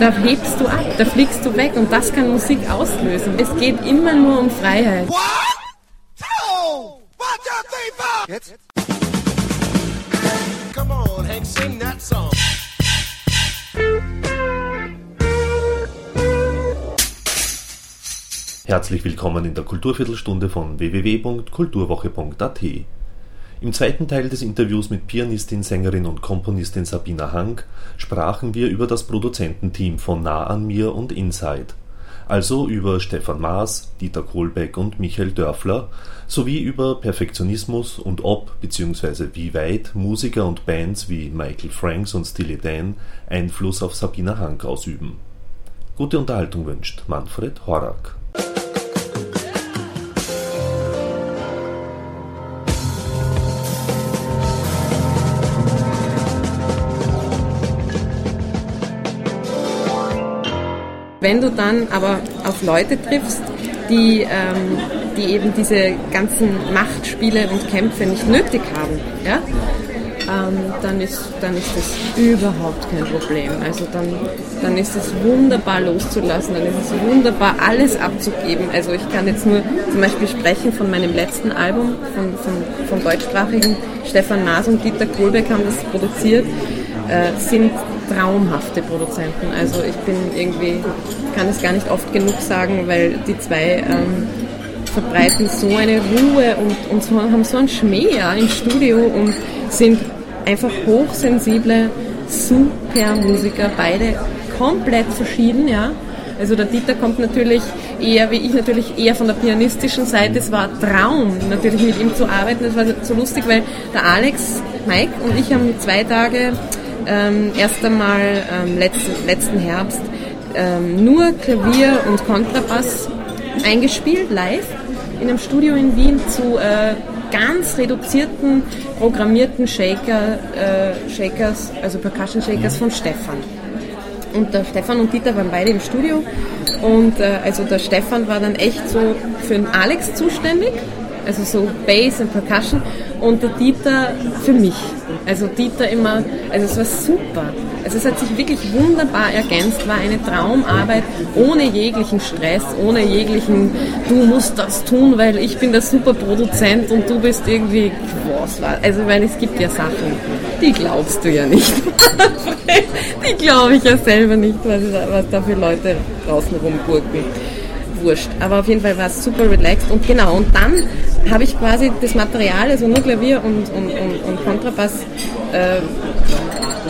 Da hebst du ab, da fliegst du weg und das kann Musik auslösen. Es geht immer nur um Freiheit. Herzlich willkommen in der Kulturviertelstunde von www.kulturwoche.at. Im zweiten Teil des Interviews mit Pianistin, Sängerin und Komponistin Sabina Hank sprachen wir über das Produzententeam von Nah an mir und Inside, also über Stefan Maas, Dieter Kohlbeck und Michael Dörfler, sowie über Perfektionismus und ob bzw. wie weit Musiker und Bands wie Michael Franks und Steely Dan Einfluss auf Sabina Hank ausüben. Gute Unterhaltung wünscht Manfred Horak. Wenn du dann aber auf Leute triffst, die, ähm, die eben diese ganzen Machtspiele und Kämpfe nicht nötig haben, ja, ähm, dann, ist, dann ist das überhaupt kein Problem. Also dann, dann ist es wunderbar loszulassen, dann ist es wunderbar alles abzugeben. Also ich kann jetzt nur zum Beispiel sprechen von meinem letzten Album, von, von, vom deutschsprachigen Stefan Maas und Dieter Kohlbeck haben das produziert, äh, sind traumhafte Produzenten. Also ich bin irgendwie, kann es gar nicht oft genug sagen, weil die zwei ähm, verbreiten so eine Ruhe und, und so, haben so einen Schmäh ja, im Studio und sind einfach hochsensible, super Musiker, beide komplett verschieden, ja. Also der Dieter kommt natürlich eher, wie ich natürlich eher von der pianistischen Seite. Es war Traum, natürlich mit ihm zu arbeiten. Das war so lustig, weil der Alex, Mike und ich haben zwei Tage ähm, erst einmal ähm, letzten, letzten Herbst ähm, nur Klavier und Kontrabass eingespielt, live, in einem Studio in Wien zu äh, ganz reduzierten, programmierten Shaker, äh, Shakers, also Percussion Shakers von Stefan. Und der Stefan und Dieter waren beide im Studio. Und äh, also der Stefan war dann echt so für den Alex zuständig, also so Bass und Percussion und der Dieter für mich. Also Dieter immer, also es war super. Also es hat sich wirklich wunderbar ergänzt, war eine Traumarbeit ohne jeglichen Stress, ohne jeglichen, du musst das tun, weil ich bin der super Produzent und du bist irgendwie, was war, also meine, es gibt ja Sachen, die glaubst du ja nicht. die glaube ich ja selber nicht, was da für Leute draußen rumgurken wurscht. Aber auf jeden Fall war es super relaxed und genau. Und dann habe ich quasi das Material, also nur Klavier und, und, und, und Kontrabass, äh,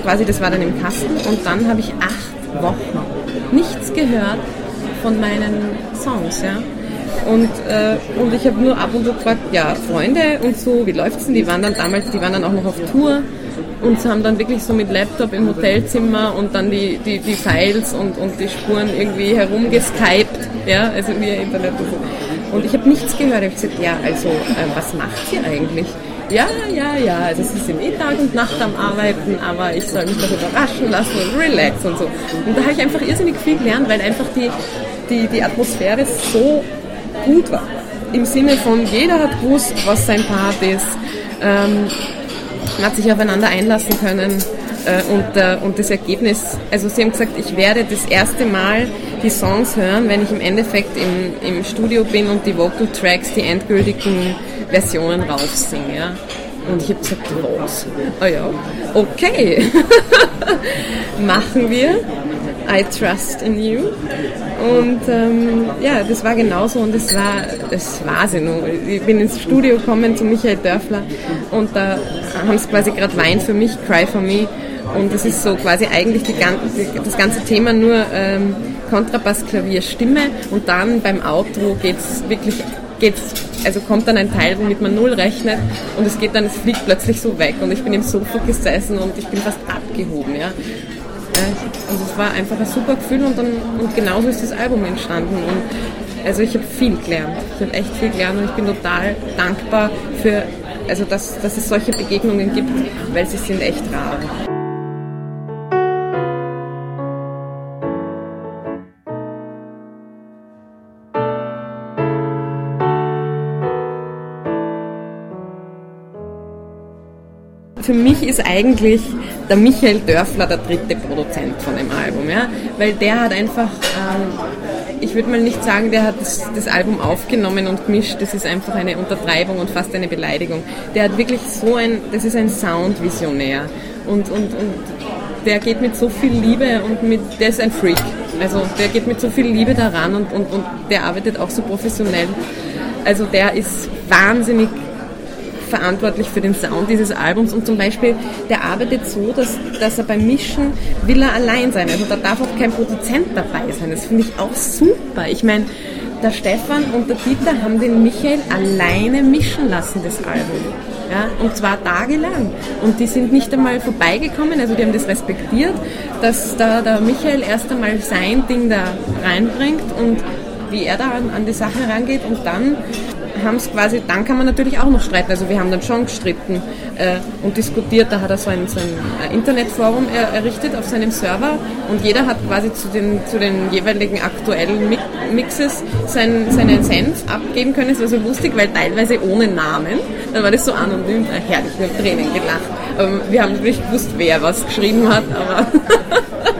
quasi das war dann im Kasten und dann habe ich acht Wochen nichts gehört von meinen Songs, ja. Und, äh, und ich habe nur ab und zu gefragt, ja, Freunde und so, wie läuft's denn? Die waren dann damals, die waren dann auch noch auf Tour und haben dann wirklich so mit Laptop im Hotelzimmer und dann die, die, die Files und, und die Spuren irgendwie herumgeskypt, ja, also via Internet und so. Und ich habe nichts gehört. Ich habe gesagt, ja, also, äh, was macht ihr eigentlich? Ja, ja, ja, also sie sind eh Tag und Nacht am Arbeiten, aber ich soll mich doch überraschen lassen und relax und so. Und da habe ich einfach irrsinnig viel gelernt, weil einfach die, die, die Atmosphäre so gut war. Im Sinne von, jeder hat gewusst, was sein Part ist. Ähm, man hat sich aufeinander einlassen können und, äh, und das Ergebnis, also sie haben gesagt, ich werde das erste Mal die Songs hören, wenn ich im Endeffekt im, im Studio bin und die Vocal Tracks, die endgültigen Versionen raufsinge. Ja? Und ich habe gesagt, was? Oh ja, okay, machen wir. I trust in you. Und ähm, ja, das war genauso und es war, das war sie nur. Ich bin ins Studio gekommen zu Michael Dörfler und da haben sie quasi gerade Wein für mich, Cry for Me. Und das ist so quasi eigentlich die, das ganze Thema nur ähm, Kontrabass, Klavier, Stimme und dann beim Outro geht's wirklich geht's, also kommt dann ein Teil, womit man null rechnet und es geht dann, es fliegt plötzlich so weg und ich bin im Sofa gesessen und ich bin fast abgehoben, ja. Und es war einfach ein super Gefühl und, dann, und genauso ist das Album entstanden. Und also ich habe viel gelernt. Ich habe echt viel gelernt und ich bin total dankbar für, also dass, dass es solche Begegnungen gibt, weil sie sind echt rar. Für mich ist eigentlich der Michael Dörfler der dritte Produzent von dem Album, ja, weil der hat einfach, ähm, ich würde mal nicht sagen, der hat das, das, Album aufgenommen und gemischt, das ist einfach eine Untertreibung und fast eine Beleidigung. Der hat wirklich so ein, das ist ein Soundvisionär und, und, und der geht mit so viel Liebe und mit, der ist ein Freak. Also der geht mit so viel Liebe daran und, und, und der arbeitet auch so professionell. Also der ist wahnsinnig verantwortlich für den Sound dieses Albums und zum Beispiel, der arbeitet so, dass, dass er beim Mischen will er allein sein. Also da darf auch kein Produzent dabei sein. Das finde ich auch super. Ich meine, der Stefan und der Dieter haben den Michael alleine mischen lassen, das Album. Ja, und zwar tagelang. Und die sind nicht einmal vorbeigekommen, also die haben das respektiert, dass da der Michael erst einmal sein Ding da reinbringt und wie er da an, an die Sache rangeht und dann haben es quasi, dann kann man natürlich auch noch streiten. Also wir haben dann schon gestritten äh, und diskutiert. Da hat er so ein, so ein Internetforum er, errichtet auf seinem Server und jeder hat quasi zu den, zu den jeweiligen aktuellen Mixes sein, seinen Senf abgeben können. Das war so lustig, weil teilweise ohne Namen. Dann war das so anonym. Äh, herrlich, wir haben Tränen gelacht. Ähm, wir haben nicht gewusst, wer was geschrieben hat, aber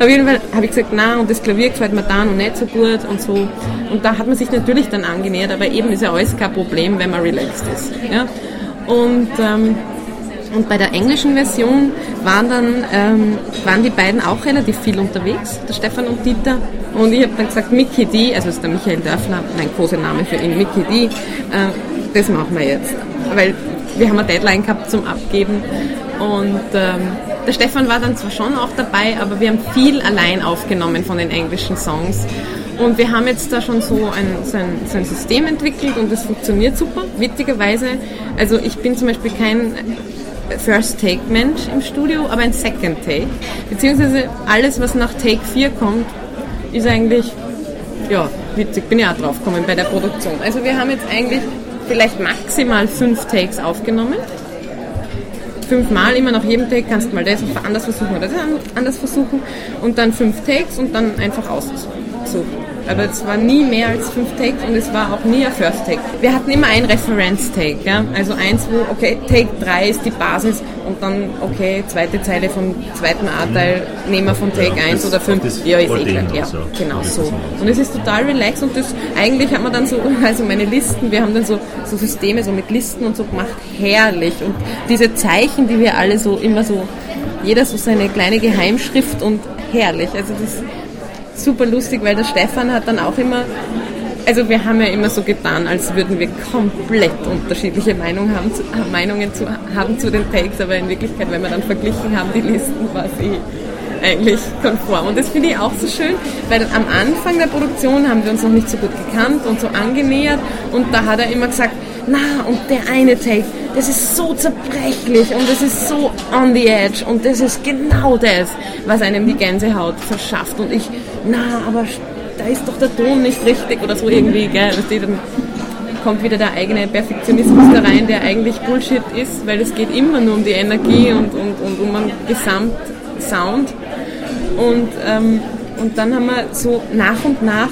Auf jeden Fall habe ich gesagt, na und das Klavier gefällt mir da noch nicht so gut und so. Und da hat man sich natürlich dann angenähert, aber eben ist ja alles kein Problem, wenn man relaxed ist. Ja? Und, ähm, und bei der englischen Version waren dann ähm, waren die beiden auch relativ viel unterwegs, der Stefan und Dieter. Und ich habe dann gesagt, Mickey D, also ist der Michael Dörfler, mein Kosename für ihn, Mickey D, äh, das machen wir jetzt. Weil wir haben eine Deadline gehabt zum Abgeben und ähm, der Stefan war dann zwar schon auch dabei, aber wir haben viel allein aufgenommen von den englischen Songs. Und wir haben jetzt da schon so ein, so ein, so ein System entwickelt und das funktioniert super. Witzigerweise, also ich bin zum Beispiel kein First Take Mensch im Studio, aber ein Second Take. Beziehungsweise alles, was nach Take 4 kommt, ist eigentlich, ja, witzig, bin ja auch drauf gekommen bei der Produktion. Also wir haben jetzt eigentlich vielleicht maximal fünf Takes aufgenommen fünfmal immer nach jedem Take kannst du mal das anders versuchen oder das anders versuchen und dann fünf Takes und dann einfach aussuchen. Aber es war nie mehr als fünf Takes und es war auch nie ein First Take. Wir hatten immer ein Referenz-Take, ja? also eins, wo, okay, Take 3 ist die Basis und dann, okay, zweite Zeile vom zweiten A-Teil nehmen wir von Take ja, 1 oder 5. Ja, ist eh klar. Ja, so. genau so. Und es ist total relaxed und das, eigentlich hat man dann so, also meine Listen, wir haben dann so, so Systeme so mit Listen und so gemacht, herrlich. Und diese Zeichen, die wir alle so immer so, jeder so seine kleine Geheimschrift und herrlich. Also das super lustig, weil der Stefan hat dann auch immer, also wir haben ja immer so getan, als würden wir komplett unterschiedliche Meinungen haben, zu, Meinungen zu, haben zu den Takes, aber in Wirklichkeit, wenn wir dann verglichen haben, die Listen, war sie eigentlich konform. Und das finde ich auch so schön, weil am Anfang der Produktion haben wir uns noch nicht so gut gekannt und so angenähert und da hat er immer gesagt, na, und der eine Take, das ist so zerbrechlich und das ist so on the edge und das ist genau das, was einem die Gänsehaut verschafft. Und ich, na, aber da ist doch der Ton nicht richtig oder so irgendwie, gell? Dann kommt wieder der eigene Perfektionismus da rein, der eigentlich Bullshit ist, weil es geht immer nur um die Energie und, und, und um einen Gesamtsound. Und, ähm, und dann haben wir so nach und nach,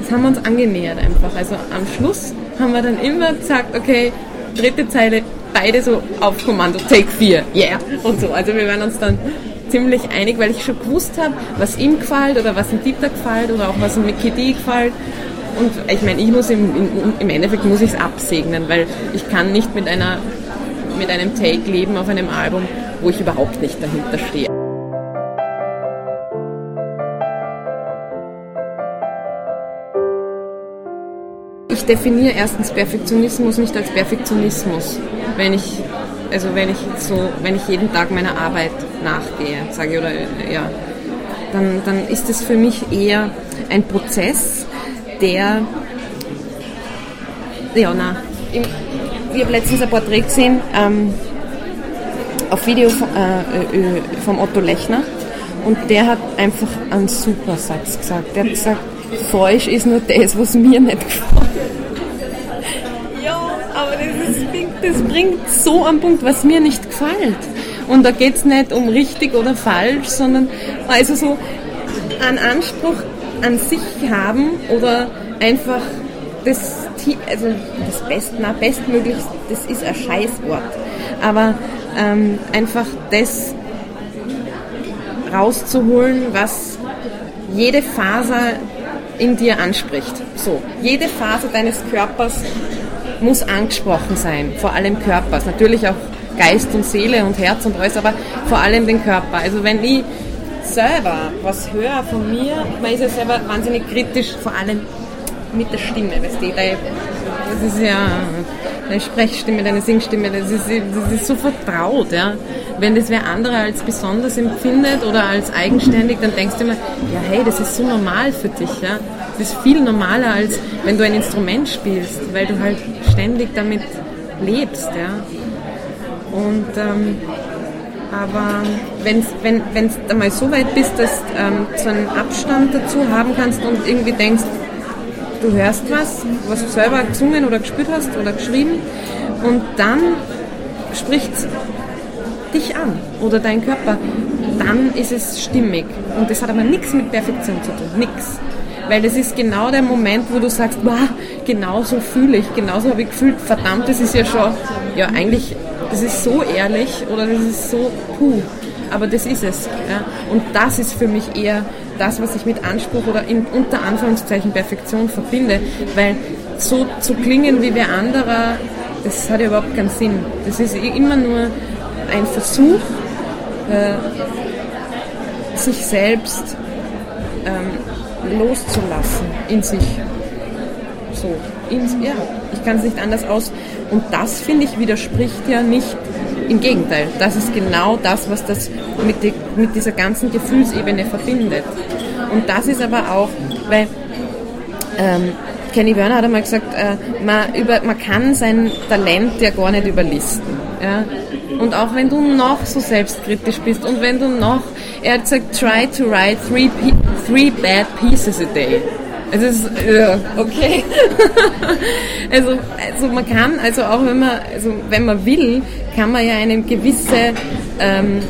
das haben wir uns angenähert einfach. Also am Schluss haben wir dann immer gesagt, okay, dritte Zeile, beide so auf Kommando, Take 4, yeah, und so. Also wir waren uns dann ziemlich einig, weil ich schon gewusst habe, was ihm gefällt oder was dem Dieter gefällt oder auch was dem Mickey D gefällt. Und ich meine, ich muss im, im Endeffekt muss ich es absegnen, weil ich kann nicht mit einer mit einem Take leben auf einem Album, wo ich überhaupt nicht dahinter stehe. Ich definiere erstens Perfektionismus nicht als Perfektionismus, wenn ich also wenn ich so, wenn ich jeden Tag meiner Arbeit nachgehe, sage oder ja, dann, dann ist es für mich eher ein Prozess, der ja na, ich, ich habe letztens ein Porträt gesehen ähm, auf Video von, äh, äh, vom Otto Lechner und der hat einfach einen super Satz gesagt. Der hat gesagt, falsch ist nur das, was mir nicht gefällt. Aber das, ist, das bringt so am Punkt, was mir nicht gefällt. Und da geht es nicht um richtig oder falsch, sondern also so einen Anspruch an sich haben oder einfach das, also das Best, na, bestmöglichst, das ist ein Scheißwort. aber ähm, einfach das rauszuholen, was jede Faser in dir anspricht. So, jede Faser deines Körpers muss angesprochen sein, vor allem Körpers, natürlich auch Geist und Seele und Herz und alles, aber vor allem den Körper. Also wenn ich selber was höre von mir, man ist ja selber wahnsinnig kritisch, vor allem mit der Stimme, weißt du, das ist ja deine Sprechstimme, deine Singstimme, das ist, das ist so vertraut, ja. Wenn das wer andere als besonders empfindet oder als eigenständig, dann denkst du immer, ja hey, das ist so normal für dich, ja. Das ist viel normaler, als wenn du ein Instrument spielst, weil du halt ständig damit lebst, ja. Und ähm, aber wenn's, wenn du einmal so weit bist, dass ähm, so einen Abstand dazu haben kannst und irgendwie denkst, du hörst was, was du selber gesungen oder gespielt hast oder geschrieben und dann spricht dich an oder dein Körper, dann ist es stimmig. Und das hat aber nichts mit Perfektion zu tun, nichts. Weil das ist genau der Moment, wo du sagst, wow, genau so fühle ich, genauso habe ich gefühlt, verdammt, das ist ja schon, ja eigentlich, das ist so ehrlich oder das ist so puh. Aber das ist es. Ja. Und das ist für mich eher das, was ich mit Anspruch oder in, unter Anführungszeichen Perfektion verbinde, weil so zu klingen wie wer anderer, das hat ja überhaupt keinen Sinn. Das ist immer nur ein Versuch, äh, sich selbst ähm, loszulassen in sich. So, in, ja, ich kann es nicht anders aus. Und das, finde ich, widerspricht ja nicht im Gegenteil, das ist genau das, was das mit, die, mit dieser ganzen Gefühlsebene verbindet. Und das ist aber auch, weil ähm, Kenny Werner hat einmal gesagt, äh, man, über, man kann sein Talent ja gar nicht überlisten. Ja? Und auch wenn du noch so selbstkritisch bist und wenn du noch, er hat gesagt, try to write three, three bad pieces a day. Es ist, ja, okay. also, also man kann, also auch wenn man, also wenn man will, kann man ja eine gewisse ähm,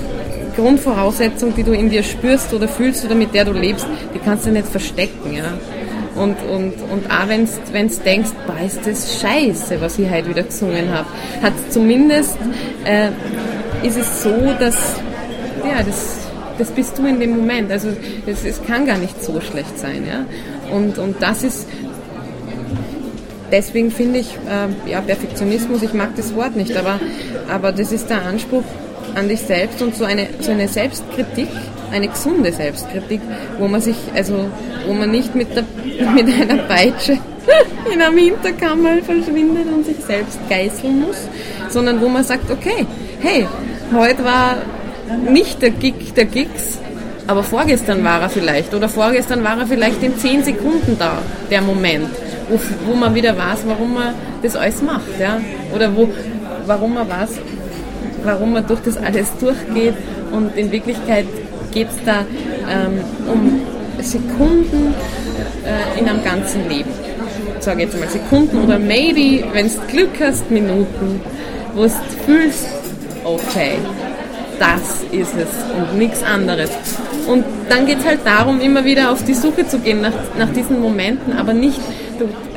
Grundvoraussetzung, die du in dir spürst oder fühlst oder mit der du lebst, die kannst du nicht verstecken. Ja? Und, und, und auch wenn du denkst, boah, ist das scheiße, was ich heute wieder gesungen habe, hat zumindest, äh, ist es so, dass, ja, das, das bist du in dem Moment. Also es, es kann gar nicht so schlecht sein. Ja? Und, und das ist, deswegen finde ich, äh, ja, Perfektionismus, ich mag das Wort nicht, aber, aber das ist der Anspruch an dich selbst und so eine, so eine Selbstkritik, eine gesunde Selbstkritik, wo man sich, also, wo man nicht mit, der, mit einer Peitsche in einem Hinterkammer verschwindet und sich selbst geißeln muss, sondern wo man sagt, okay, hey, heute war nicht der Gig der Gigs, aber vorgestern war er vielleicht oder vorgestern war er vielleicht in 10 Sekunden da, der Moment, wo, wo man wieder weiß, warum man das alles macht, ja? oder wo, warum man weiß, warum man durch das alles durchgeht und in Wirklichkeit geht es da ähm, um Sekunden äh, in einem ganzen Leben. Sage jetzt mal Sekunden oder maybe, wenn du Glück hast, Minuten, wo du fühlst, okay, das ist es und nichts anderes. Und dann geht es halt darum, immer wieder auf die Suche zu gehen nach, nach diesen Momenten, aber nicht,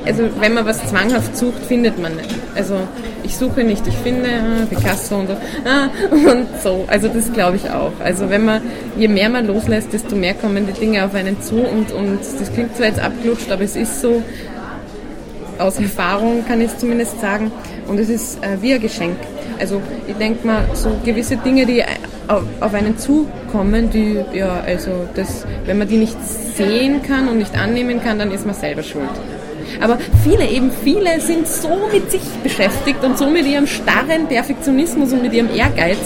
also wenn man was zwanghaft sucht, findet man nicht. Also ich suche nicht, ich finde ah, Picasso und so. Ah, und so. Also das glaube ich auch. Also wenn man, je mehr man loslässt, desto mehr kommen die Dinge auf einen zu und, und das klingt zwar jetzt abgelutscht, aber es ist so, aus Erfahrung kann ich es zumindest sagen. Und es ist äh, wie ein Geschenk. Also ich denke mal, so gewisse Dinge, die auf, auf einen zukommen, die, ja, also das, wenn man die nicht sehen kann und nicht annehmen kann, dann ist man selber schuld. Aber viele, eben viele sind so mit sich beschäftigt und so mit ihrem starren Perfektionismus und mit ihrem Ehrgeiz.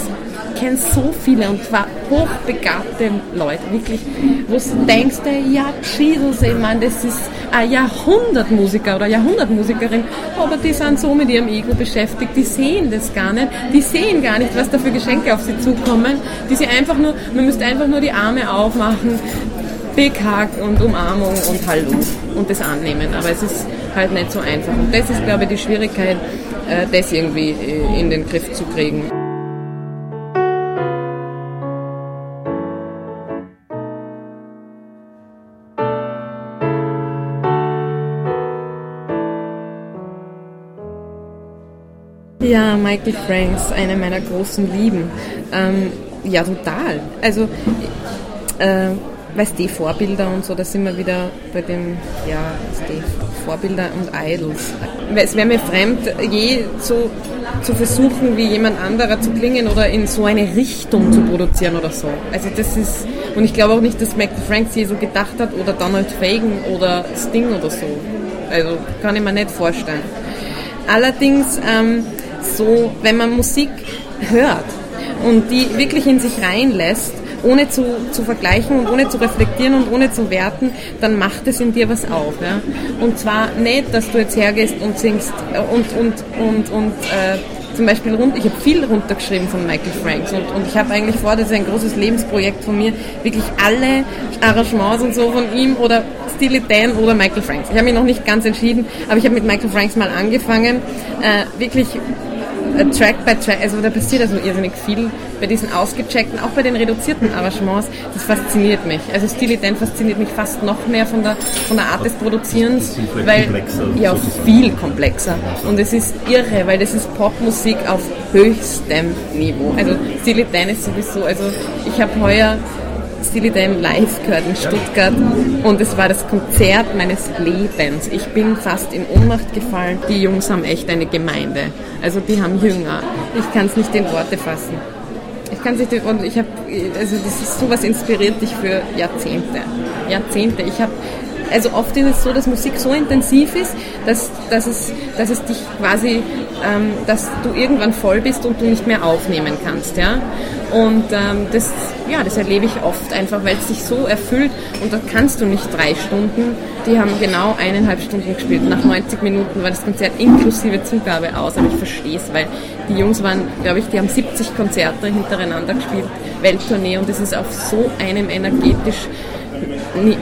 Ich kenne so viele und zwar hochbegabte Leute, wirklich, wo du denkst, ja, Jesus, ich meine, das ist ein Jahrhundertmusiker oder Jahrhundertmusikerin, aber die sind so mit ihrem Ego beschäftigt, die sehen das gar nicht, die sehen gar nicht, was da für Geschenke auf sie zukommen, die sie einfach nur, man müsste einfach nur die Arme aufmachen, Big Hug und Umarmung und Hallo und das annehmen. Aber es ist halt nicht so einfach. Und das ist, glaube ich, die Schwierigkeit, äh, das irgendwie äh, in den Griff zu kriegen. Ja, Michael Franks, eine meiner großen Lieben. Ähm, ja, total. Also, äh, weißt du, Vorbilder und so, da sind wir wieder bei dem, ja, du, Vorbilder und Idols. Es wäre mir fremd, je so zu versuchen, wie jemand anderer zu klingen oder in so eine Richtung zu produzieren oder so. Also das ist, und ich glaube auch nicht, dass Michael Franks je so gedacht hat oder Donald Fagan oder Sting oder so. Also kann ich mir nicht vorstellen. Allerdings ähm, so, wenn man Musik hört und die wirklich in sich reinlässt, ohne zu, zu vergleichen und ohne zu reflektieren und ohne zu werten, dann macht es in dir was auf. Ja? Und zwar nicht, dass du jetzt hergehst und singst äh, und, und, und, und äh, zum Beispiel rund, ich habe viel runtergeschrieben von Michael Franks und, und ich habe eigentlich vor, das ist ein großes Lebensprojekt von mir, wirklich alle Arrangements und so von ihm oder Steely Dan oder Michael Franks. Ich habe mich noch nicht ganz entschieden, aber ich habe mit Michael Franks mal angefangen, äh, wirklich Track by Track, also da passiert also irrsinnig viel bei diesen ausgecheckten, auch bei den reduzierten Arrangements, das fasziniert mich. Also Steely Dan fasziniert mich fast noch mehr von der, von der Art des Produzierens, weil, komplexer, ja, viel komplexer. Und es ist irre, weil das ist Popmusik auf höchstem Niveau. Also Steely Dan ist sowieso, also ich habe heuer Steely Dan live gehört in Stuttgart und es war das Konzert meines Lebens. Ich bin fast in Ohnmacht gefallen. Die Jungs haben echt eine Gemeinde. Also die haben Jünger. Ich kann es nicht in Worte fassen. Ich kann es nicht und ich habe also das ist sowas inspiriert dich für Jahrzehnte. Jahrzehnte. Ich habe also oft ist es so, dass Musik so intensiv ist, dass, dass, es, dass es dich quasi, ähm, dass du irgendwann voll bist und du nicht mehr aufnehmen kannst. Ja? Und ähm, das, ja, das erlebe ich oft einfach, weil es sich so erfüllt und da kannst du nicht drei Stunden, die haben genau eineinhalb Stunden gespielt. Nach 90 Minuten war das Konzert inklusive Zugabe aus, aber ich verstehe es, weil die Jungs waren, glaube ich, die haben 70 Konzerte hintereinander gespielt, Welttournee und das ist auf so einem energetisch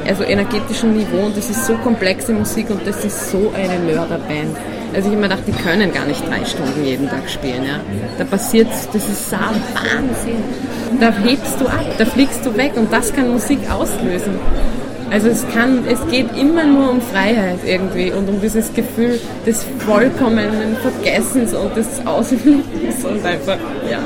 also energetischen Niveau und das ist so komplexe Musik und das ist so eine Mörderband. Also ich habe mir gedacht, die können gar nicht drei Stunden jeden Tag spielen. Ja. Da passiert, das ist so Wahnsinn. Da hebst du ab, da fliegst du weg und das kann Musik auslösen. Also es kann, es geht immer nur um Freiheit irgendwie und um dieses Gefühl des vollkommenen Vergessens und des Ausfliegens und einfach, ja.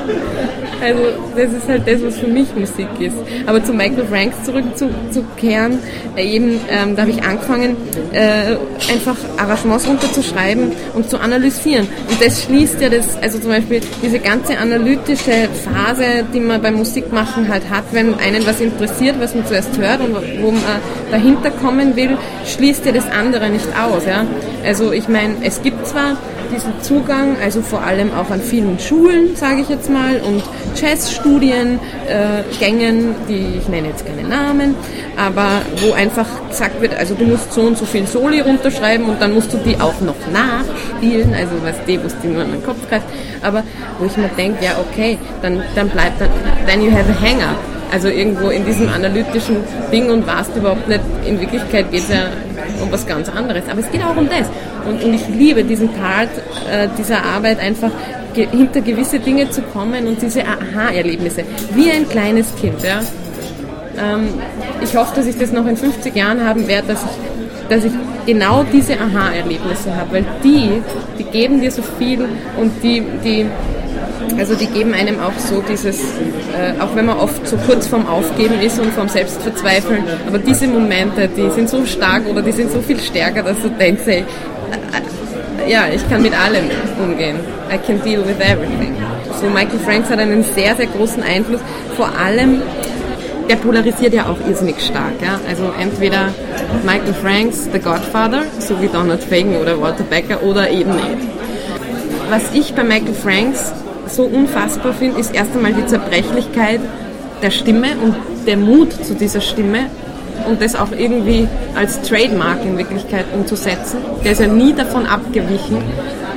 Also das ist halt das, was für mich Musik ist. Aber zu Michael Franks zurückzukehren, äh, eben, ähm, da habe ich angefangen, äh, einfach Arrangements runterzuschreiben und zu analysieren. Und das schließt ja das, also zum Beispiel diese ganze analytische Phase, die man beim Musikmachen halt hat, wenn einen was interessiert, was man zuerst hört und wo man dahinter kommen will, schließt ja das andere nicht aus. Ja? Also ich meine, es gibt zwar diesen Zugang, also vor allem auch an vielen Schulen, sage ich jetzt mal, und Jazzstudien, äh, die ich nenne jetzt keine Namen, aber wo einfach gesagt wird, also du musst so und so viel Soli runterschreiben und dann musst du die auch noch nachspielen, also was die, was die nur an den Kopf greift, aber wo ich mir denke, ja okay, dann, dann bleibt dann, then you have a hanger. Also irgendwo in diesem analytischen Ding und warst überhaupt nicht, in Wirklichkeit geht es ja um was ganz anderes. Aber es geht auch um das. Und, und ich liebe diesen Part äh, dieser Arbeit einfach ge hinter gewisse Dinge zu kommen und diese Aha-Erlebnisse. Wie ein kleines Kind. Ja? Ähm, ich hoffe, dass ich das noch in 50 Jahren haben werde, dass ich, dass ich genau diese Aha-Erlebnisse habe, weil die, die geben dir so viel und die, die also die geben einem auch so dieses, äh, auch wenn man oft so kurz vorm Aufgeben ist und vorm Selbstverzweifeln, aber diese Momente, die sind so stark oder die sind so viel stärker, dass du denkst, ey, äh, ja, ich kann mit allem umgehen. I can deal with everything. So Michael Franks hat einen sehr, sehr großen Einfluss, vor allem der polarisiert ja auch irrsinnig stark. Ja? Also entweder Michael Franks, The Godfather, so wie Donald Fagan oder Walter Becker, oder eben nicht. Was ich bei Michael Franks so unfassbar finde, ist erst einmal die Zerbrechlichkeit der Stimme und der Mut zu dieser Stimme und das auch irgendwie als Trademark in Wirklichkeit umzusetzen. Der ist ja nie davon abgewichen,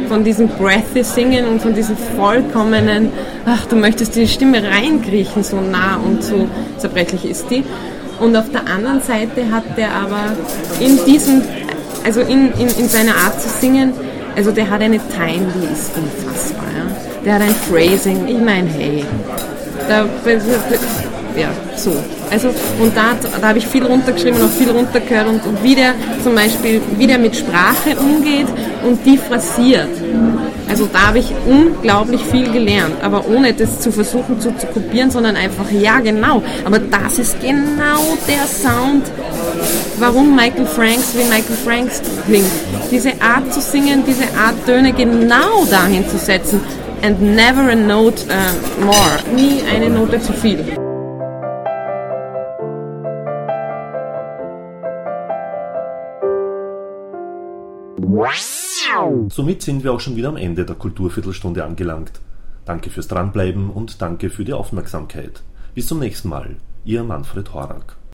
von diesem breathy Singen und von diesem vollkommenen, ach, du möchtest die Stimme reinkriechen, so nah und so zerbrechlich ist die. Und auf der anderen Seite hat der aber in diesem, also in, in, in seiner Art zu singen, also der hat eine Time, die ist unfassbar. Ja? Der hat ein Phrasing, ich meine, hey, da, ja, so. Also, und da, da habe ich viel runtergeschrieben und auch viel runtergehört und, und wie der zum Beispiel, wie der mit Sprache umgeht und die phrasiert. Also da habe ich unglaublich viel gelernt, aber ohne das zu versuchen zu, zu kopieren, sondern einfach, ja genau, aber das ist genau der Sound, warum Michael Franks wie Michael Franks klingt. Diese Art zu singen, diese Art Töne genau dahin zu setzen. And never a note uh, more. Nie eine Note zu viel. Somit sind wir auch schon wieder am Ende der Kulturviertelstunde angelangt. Danke fürs Dranbleiben und danke für die Aufmerksamkeit. Bis zum nächsten Mal. Ihr Manfred Horak.